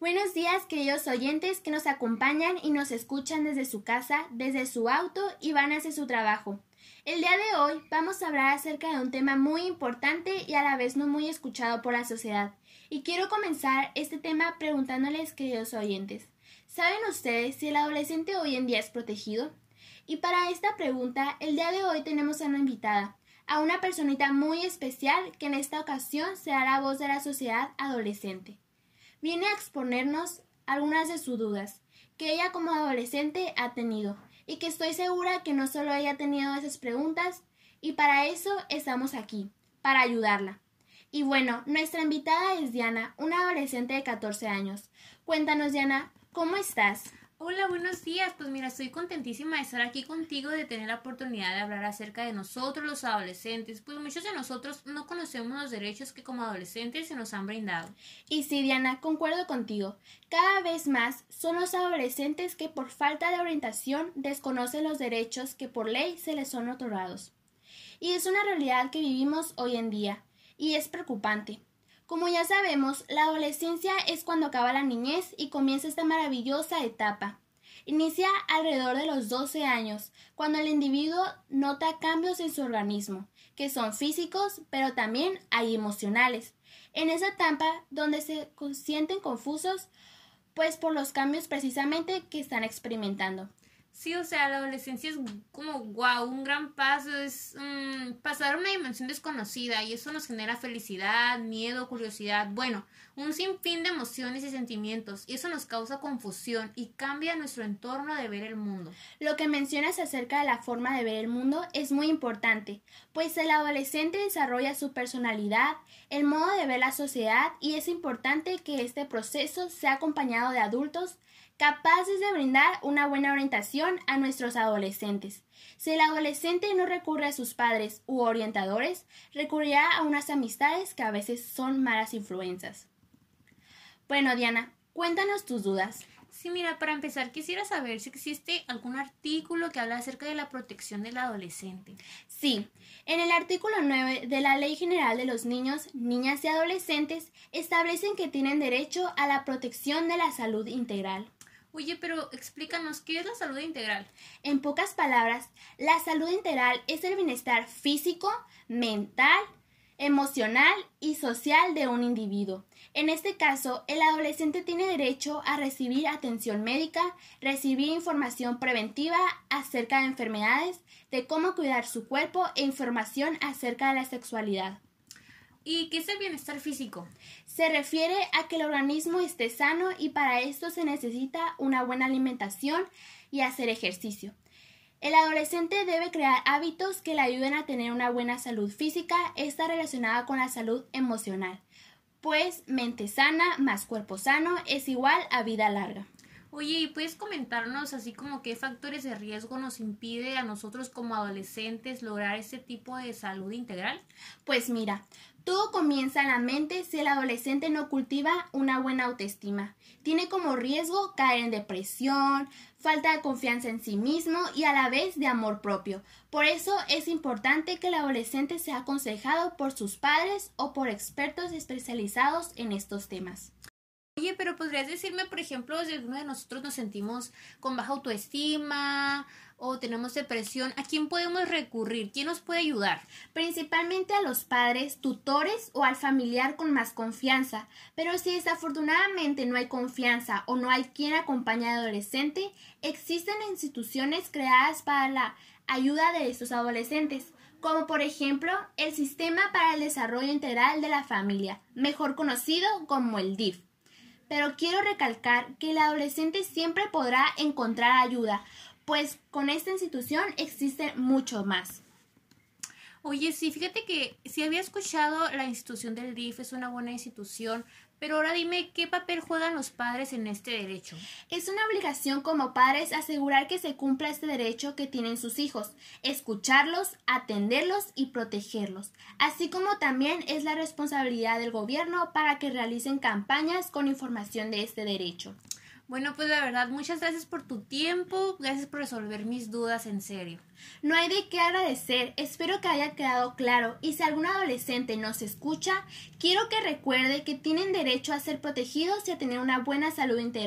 Buenos días, queridos oyentes que nos acompañan y nos escuchan desde su casa, desde su auto y van hacia su trabajo. El día de hoy vamos a hablar acerca de un tema muy importante y a la vez no muy escuchado por la sociedad. Y quiero comenzar este tema preguntándoles, queridos oyentes, ¿saben ustedes si el adolescente hoy en día es protegido? Y para esta pregunta, el día de hoy tenemos a una invitada, a una personita muy especial que en esta ocasión será la voz de la sociedad adolescente viene a exponernos algunas de sus dudas que ella como adolescente ha tenido y que estoy segura que no solo ella ha tenido esas preguntas y para eso estamos aquí, para ayudarla. Y bueno, nuestra invitada es Diana, una adolescente de 14 años. Cuéntanos Diana, ¿cómo estás? Hola, buenos días. Pues mira, estoy contentísima de estar aquí contigo, de tener la oportunidad de hablar acerca de nosotros los adolescentes. Pues muchos de nosotros no conocemos los derechos que como adolescentes se nos han brindado. Y sí, Diana, concuerdo contigo. Cada vez más son los adolescentes que por falta de orientación desconocen los derechos que por ley se les son otorgados. Y es una realidad que vivimos hoy en día, y es preocupante. Como ya sabemos, la adolescencia es cuando acaba la niñez y comienza esta maravillosa etapa. Inicia alrededor de los 12 años, cuando el individuo nota cambios en su organismo, que son físicos, pero también hay emocionales. En esa etapa donde se sienten confusos, pues por los cambios precisamente que están experimentando. Sí, o sea, la adolescencia es como wow, un gran paso, es mm, pasar a una dimensión desconocida y eso nos genera felicidad, miedo, curiosidad, bueno, un sinfín de emociones y sentimientos y eso nos causa confusión y cambia nuestro entorno de ver el mundo. Lo que mencionas acerca de la forma de ver el mundo es muy importante, pues el adolescente desarrolla su personalidad, el modo de ver la sociedad y es importante que este proceso sea acompañado de adultos capaces de brindar una buena orientación a nuestros adolescentes. Si el adolescente no recurre a sus padres u orientadores, recurrirá a unas amistades que a veces son malas influencias. Bueno, Diana, cuéntanos tus dudas. Sí, mira, para empezar quisiera saber si existe algún artículo que habla acerca de la protección del adolescente. Sí, en el artículo 9 de la Ley General de los Niños, Niñas y Adolescentes establecen que tienen derecho a la protección de la salud integral. Oye, pero explícanos, ¿qué es la salud integral? En pocas palabras, la salud integral es el bienestar físico, mental, emocional y social de un individuo. En este caso, el adolescente tiene derecho a recibir atención médica, recibir información preventiva acerca de enfermedades, de cómo cuidar su cuerpo e información acerca de la sexualidad. ¿Y qué es el bienestar físico? Se refiere a que el organismo esté sano y para esto se necesita una buena alimentación y hacer ejercicio. El adolescente debe crear hábitos que le ayuden a tener una buena salud física, está relacionada con la salud emocional, pues mente sana más cuerpo sano es igual a vida larga. Oye, ¿y puedes comentarnos así como qué factores de riesgo nos impide a nosotros como adolescentes lograr ese tipo de salud integral? Pues mira, todo comienza en la mente si el adolescente no cultiva una buena autoestima. Tiene como riesgo caer en depresión, falta de confianza en sí mismo y a la vez de amor propio. Por eso es importante que el adolescente sea aconsejado por sus padres o por expertos especializados en estos temas. Oye, pero podrías decirme, por ejemplo, si alguno de nosotros nos sentimos con baja autoestima o tenemos depresión, ¿a quién podemos recurrir? ¿Quién nos puede ayudar? Principalmente a los padres, tutores o al familiar con más confianza. Pero si desafortunadamente no hay confianza o no hay quien acompañe al adolescente, existen instituciones creadas para la ayuda de estos adolescentes como por ejemplo el Sistema para el Desarrollo Integral de la Familia, mejor conocido como el DIF pero quiero recalcar que el adolescente siempre podrá encontrar ayuda, pues con esta institución existe mucho más. Oye, sí, fíjate que si había escuchado la institución del DIF es una buena institución, pero ahora dime qué papel juegan los padres en este derecho. Es una obligación como padres asegurar que se cumpla este derecho que tienen sus hijos, escucharlos, atenderlos y protegerlos, así como también es la responsabilidad del gobierno para que realicen campañas con información de este derecho. Bueno, pues la verdad, muchas gracias por tu tiempo, gracias por resolver mis dudas en serio. No hay de qué agradecer, espero que haya quedado claro y si algún adolescente nos escucha, quiero que recuerde que tienen derecho a ser protegidos y a tener una buena salud integral.